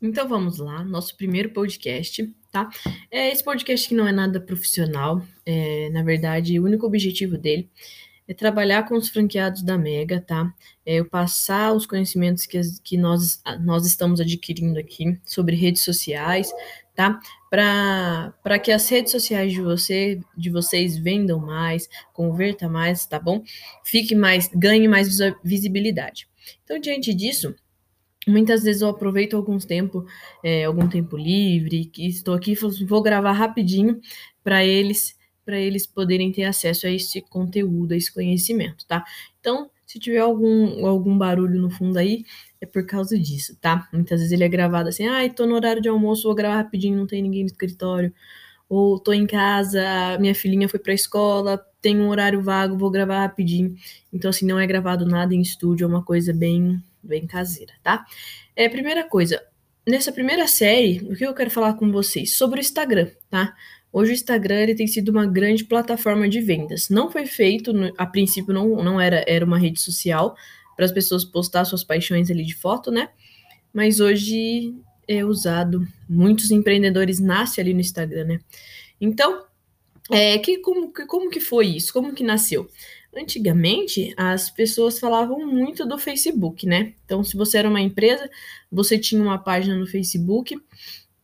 Então vamos lá, nosso primeiro podcast, tá? É, esse podcast que não é nada profissional, é, na verdade, o único objetivo dele é trabalhar com os franqueados da Mega, tá? É eu passar os conhecimentos que, que nós, nós estamos adquirindo aqui sobre redes sociais, tá? Para que as redes sociais de, você, de vocês vendam mais, converta mais, tá bom? Fique mais, ganhe mais visibilidade. Então, diante disso, Muitas vezes eu aproveito alguns tempo, é, algum tempo livre, que estou aqui, vou gravar rapidinho para eles, para eles poderem ter acesso a esse conteúdo, a esse conhecimento, tá? Então, se tiver algum, algum barulho no fundo aí, é por causa disso, tá? Muitas vezes ele é gravado assim, ai, ah, tô no horário de almoço, vou gravar rapidinho, não tem ninguém no escritório. Ou tô em casa, minha filhinha foi pra escola, tem um horário vago, vou gravar rapidinho. Então, assim, não é gravado nada em estúdio, é uma coisa bem bem caseira, tá? É, primeira coisa, nessa primeira série, o que eu quero falar com vocês? Sobre o Instagram, tá? Hoje o Instagram ele tem sido uma grande plataforma de vendas. Não foi feito, a princípio não, não era, era uma rede social para as pessoas postar suas paixões ali de foto, né? Mas hoje é usado, muitos empreendedores nascem ali no Instagram, né? Então, é, que, como, que, como que foi isso? Como que nasceu? Antigamente, as pessoas falavam muito do Facebook, né? Então, se você era uma empresa, você tinha uma página no Facebook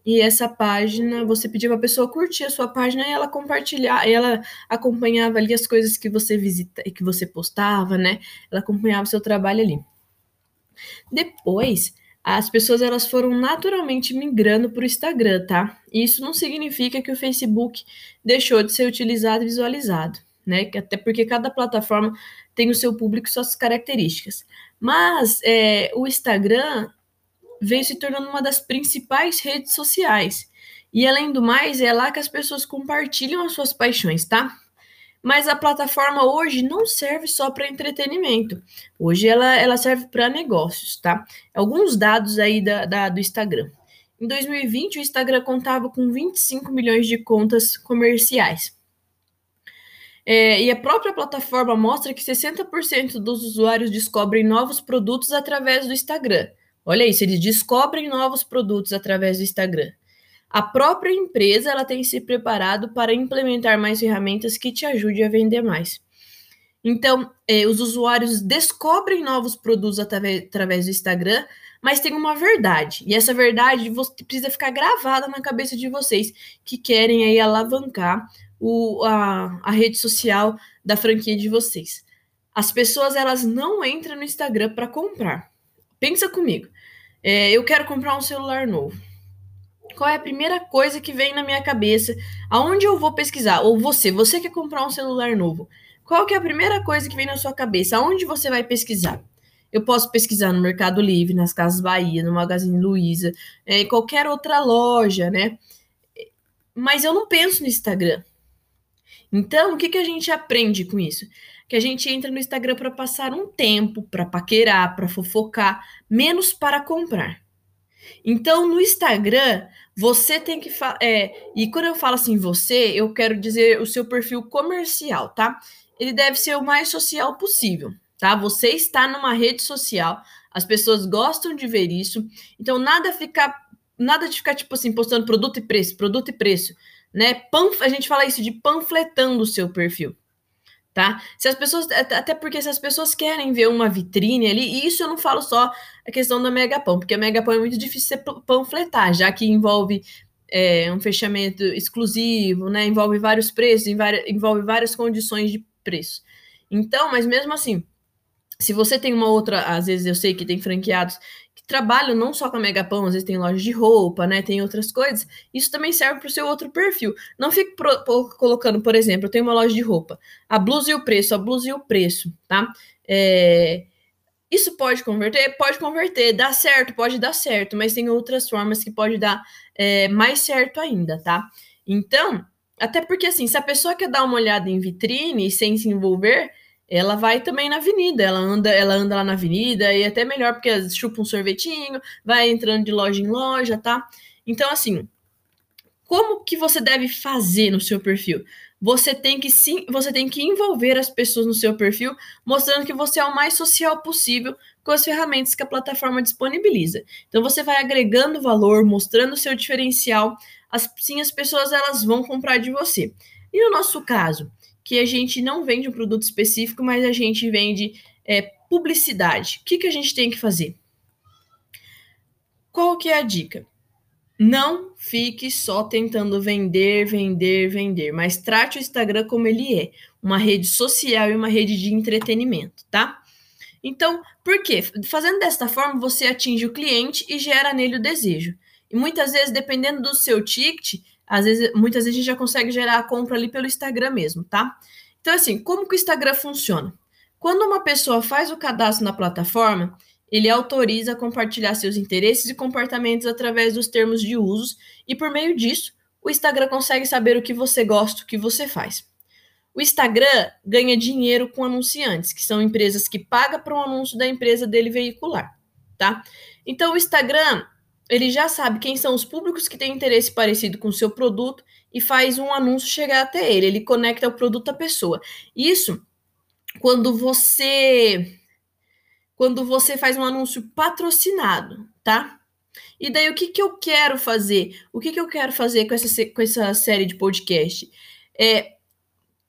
e essa página, você pedia para a pessoa curtir a sua página e ela compartilhar, ela acompanhava ali as coisas que você visita, que você postava, né? Ela acompanhava o seu trabalho ali. Depois, as pessoas elas foram naturalmente migrando para o Instagram, tá? E isso não significa que o Facebook deixou de ser utilizado e visualizado né? Até porque cada plataforma tem o seu público e suas características. Mas é, o Instagram veio se tornando uma das principais redes sociais. E além do mais, é lá que as pessoas compartilham as suas paixões, tá? Mas a plataforma hoje não serve só para entretenimento. Hoje ela, ela serve para negócios, tá? Alguns dados aí da, da, do Instagram. Em 2020, o Instagram contava com 25 milhões de contas comerciais. É, e a própria plataforma mostra que 60% dos usuários descobrem novos produtos através do Instagram. Olha isso, eles descobrem novos produtos através do Instagram. A própria empresa ela tem se preparado para implementar mais ferramentas que te ajudem a vender mais. Então, é, os usuários descobrem novos produtos através, através do Instagram, mas tem uma verdade. E essa verdade precisa ficar gravada na cabeça de vocês que querem aí alavancar o, a, a rede social da franquia de vocês. As pessoas elas não entram no Instagram para comprar. Pensa comigo. É, eu quero comprar um celular novo. Qual é a primeira coisa que vem na minha cabeça? Aonde eu vou pesquisar? Ou você, você quer comprar um celular novo? Qual que é a primeira coisa que vem na sua cabeça? Aonde você vai pesquisar? Eu posso pesquisar no Mercado Livre, nas Casas Bahia, no Magazine Luiza, é, em qualquer outra loja, né? Mas eu não penso no Instagram. Então, o que, que a gente aprende com isso? Que a gente entra no Instagram para passar um tempo, para paquerar, para fofocar, menos para comprar. Então, no Instagram, você tem que. É, e quando eu falo assim, você, eu quero dizer o seu perfil comercial, tá? Ele deve ser o mais social possível, tá? Você está numa rede social, as pessoas gostam de ver isso. Então, nada ficar. Nada de ficar, tipo assim, postando produto e preço, produto e preço né? Panf a gente fala isso de panfletando o seu perfil, tá? Se as pessoas, até porque se as pessoas querem ver uma vitrine ali, e isso eu não falo só a questão da Megapão, porque a Megapão é muito difícil você panfletar, já que envolve é, um fechamento exclusivo, né? Envolve vários preços, envolve várias condições de preço. Então, mas mesmo assim, se você tem uma outra, às vezes eu sei que tem franqueados que trabalham não só com a Megapão, às vezes tem loja de roupa, né? Tem outras coisas. Isso também serve para o seu outro perfil. Não fique pro, pro, colocando, por exemplo, eu tenho uma loja de roupa, a blusa e o preço, a blusa e o preço, tá? É, isso pode converter? Pode converter, dá certo, pode dar certo, mas tem outras formas que pode dar é, mais certo ainda, tá? Então, até porque assim, se a pessoa quer dar uma olhada em vitrine sem se envolver, ela vai também na avenida, ela anda, ela anda lá na avenida e é até melhor porque chupa um sorvetinho, vai entrando de loja em loja, tá? Então assim, como que você deve fazer no seu perfil? Você tem que sim, você tem que envolver as pessoas no seu perfil, mostrando que você é o mais social possível com as ferramentas que a plataforma disponibiliza. Então você vai agregando valor, mostrando o seu diferencial, assim as pessoas elas vão comprar de você. E no nosso caso, que a gente não vende um produto específico, mas a gente vende é, publicidade. O que, que a gente tem que fazer? Qual que é a dica? Não fique só tentando vender, vender, vender, mas trate o Instagram como ele é, uma rede social e uma rede de entretenimento, tá? Então, por quê? Fazendo desta forma, você atinge o cliente e gera nele o desejo. E muitas vezes, dependendo do seu ticket, às vezes, muitas vezes a gente já consegue gerar a compra ali pelo Instagram mesmo, tá? Então, assim, como que o Instagram funciona? Quando uma pessoa faz o cadastro na plataforma, ele autoriza compartilhar seus interesses e comportamentos através dos termos de usos, e por meio disso, o Instagram consegue saber o que você gosta, o que você faz. O Instagram ganha dinheiro com anunciantes, que são empresas que pagam para um anúncio da empresa dele veicular, tá? Então o Instagram, ele já sabe quem são os públicos que têm interesse parecido com o seu produto e faz um anúncio chegar até ele, ele conecta o produto à pessoa. Isso quando você quando você faz um anúncio patrocinado, tá? E daí o que, que eu quero fazer? O que, que eu quero fazer com essa, com essa série de podcast? É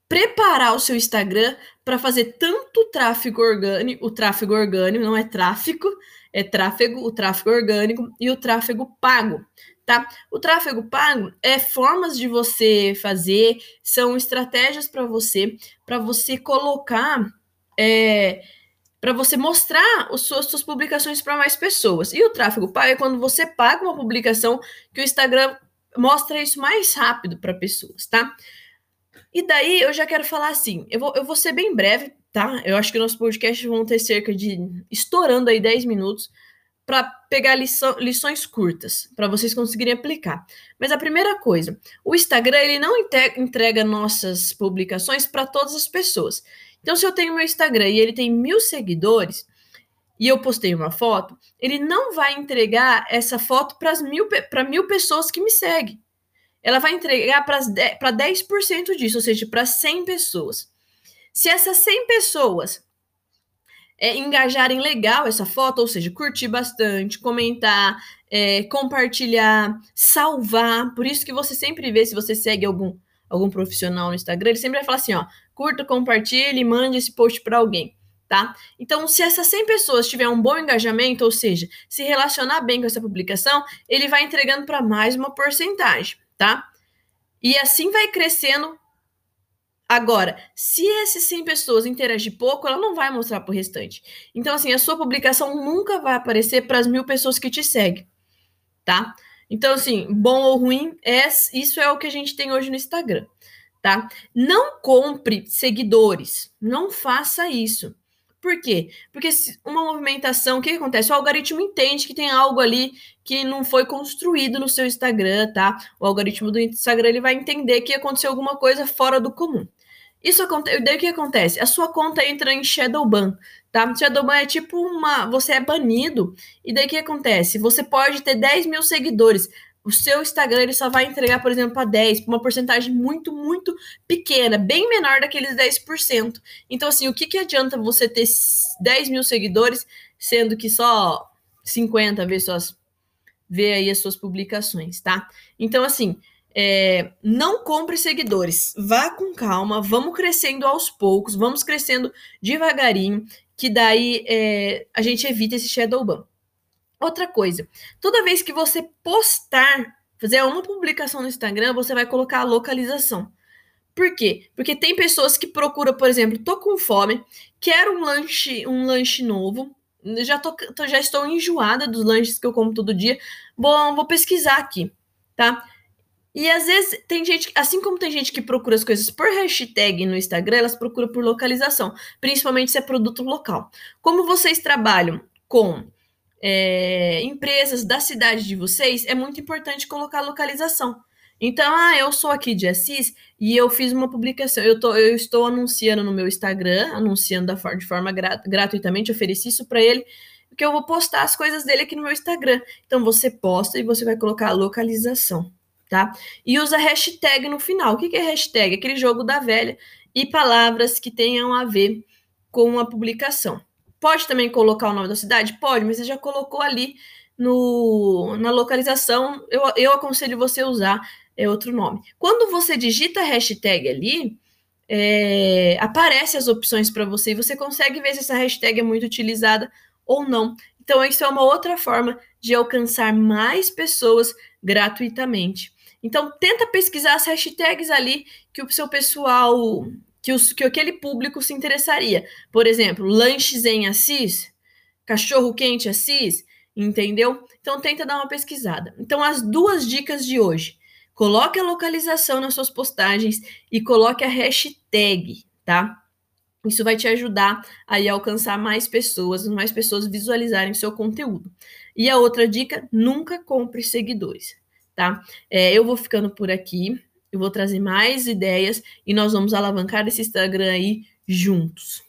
preparar o seu Instagram para fazer tanto tráfego orgânico, o tráfego orgânico não é tráfico, é tráfego, o tráfego orgânico e o tráfego pago, tá? O tráfego pago é formas de você fazer, são estratégias para você, para você colocar é, para você mostrar as suas, suas publicações para mais pessoas. E o tráfego pago é quando você paga uma publicação que o Instagram mostra isso mais rápido para pessoas, tá? E daí eu já quero falar assim, eu vou, eu vou ser bem breve, tá? Eu acho que nossos podcasts vão ter cerca de estourando aí 10 minutos para pegar lição, lições curtas, para vocês conseguirem aplicar. Mas a primeira coisa, o Instagram ele não entrega nossas publicações para todas as pessoas. Então, se eu tenho meu Instagram e ele tem mil seguidores e eu postei uma foto, ele não vai entregar essa foto para mil, mil pessoas que me seguem. Ela vai entregar para 10% disso, ou seja, para 100 pessoas. Se essas 100 pessoas é, engajarem legal essa foto, ou seja, curtir bastante, comentar, é, compartilhar, salvar. Por isso que você sempre vê, se você segue algum, algum profissional no Instagram, ele sempre vai falar assim, ó, curta, compartilhe mande esse post para alguém, tá? Então, se essas 100 pessoas tiverem um bom engajamento, ou seja, se relacionar bem com essa publicação, ele vai entregando para mais uma porcentagem, tá? E assim vai crescendo. Agora, se essas 100 pessoas interagir pouco, ela não vai mostrar para o restante. Então, assim, a sua publicação nunca vai aparecer para as mil pessoas que te seguem, tá? Então, assim, bom ou ruim, é, isso é o que a gente tem hoje no Instagram tá? Não compre seguidores, não faça isso. Por quê? Porque uma movimentação, o que, que, acontece? O algoritmo entende que tem algo ali que não foi construído no seu Instagram, tá? O algoritmo do Instagram ele vai entender que aconteceu alguma coisa fora do comum. Isso acontece, daí o que acontece? A sua conta entra em shadow ban, tá? Shadow ban é tipo uma, você é banido e daí o que acontece? Você pode ter 10 mil seguidores, o seu Instagram ele só vai entregar, por exemplo, para 10, uma porcentagem muito, muito pequena, bem menor daqueles 10%. Então, assim, o que, que adianta você ter 10 mil seguidores, sendo que só 50 vê, suas, vê aí as suas publicações, tá? Então, assim, é, não compre seguidores, vá com calma, vamos crescendo aos poucos, vamos crescendo devagarinho, que daí é, a gente evita esse shadow ban. Outra coisa, toda vez que você postar, fazer uma publicação no Instagram, você vai colocar a localização. Por quê? Porque tem pessoas que procuram, por exemplo, tô com fome, quero um lanche, um lanche novo, já, tô, já estou enjoada dos lanches que eu como todo dia. Bom, vou pesquisar aqui, tá? E às vezes tem gente, assim como tem gente que procura as coisas por hashtag no Instagram, elas procuram por localização, principalmente se é produto local. Como vocês trabalham com é, empresas da cidade de vocês, é muito importante colocar localização. Então, ah, eu sou aqui de Assis e eu fiz uma publicação. Eu, tô, eu estou anunciando no meu Instagram, anunciando da, de forma gratuitamente, ofereci isso para ele, que eu vou postar as coisas dele aqui no meu Instagram. Então, você posta e você vai colocar a localização, tá? E usa hashtag no final. O que, é hashtag? Aquele jogo da velha e palavras que tenham a ver com a publicação. Pode também colocar o nome da cidade? Pode, mas você já colocou ali no, na localização. Eu, eu aconselho você usar é, outro nome. Quando você digita hashtag ali, é, aparece as opções para você e você consegue ver se essa hashtag é muito utilizada ou não. Então, isso é uma outra forma de alcançar mais pessoas gratuitamente. Então, tenta pesquisar as hashtags ali que o seu pessoal, que, os, que aquele público se interessaria. Por exemplo, lanches em Assis, cachorro quente Assis, entendeu? Então, tenta dar uma pesquisada. Então, as duas dicas de hoje. Coloque a localização nas suas postagens e coloque a hashtag, tá? Isso vai te ajudar a alcançar mais pessoas, mais pessoas visualizarem seu conteúdo. E a outra dica: nunca compre seguidores, tá? É, eu vou ficando por aqui, eu vou trazer mais ideias e nós vamos alavancar esse Instagram aí juntos.